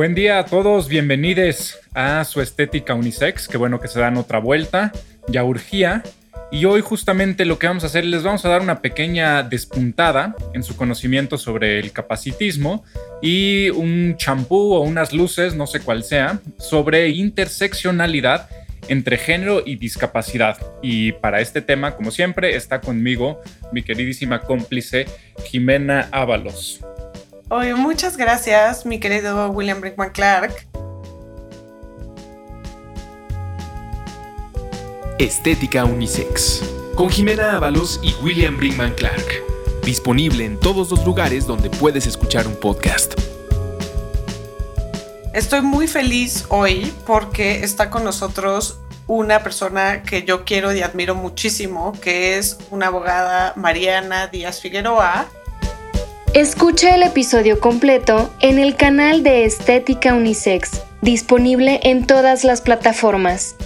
Buen día a todos, bienvenidos a su estética unisex, qué bueno que se dan otra vuelta, ya urgía. Y hoy justamente lo que vamos a hacer, les vamos a dar una pequeña despuntada en su conocimiento sobre el capacitismo y un champú o unas luces, no sé cuál sea, sobre interseccionalidad entre género y discapacidad. Y para este tema, como siempre, está conmigo mi queridísima cómplice Jimena Ábalos. Oye, muchas gracias, mi querido William Brickman Clark. Estética Unisex, con Jimena Ábalos y William Brinkman Clark. Disponible en todos los lugares donde puedes escuchar un podcast. Estoy muy feliz hoy porque está con nosotros una persona que yo quiero y admiro muchísimo, que es una abogada Mariana Díaz Figueroa. Escucha el episodio completo en el canal de Estética Unisex, disponible en todas las plataformas.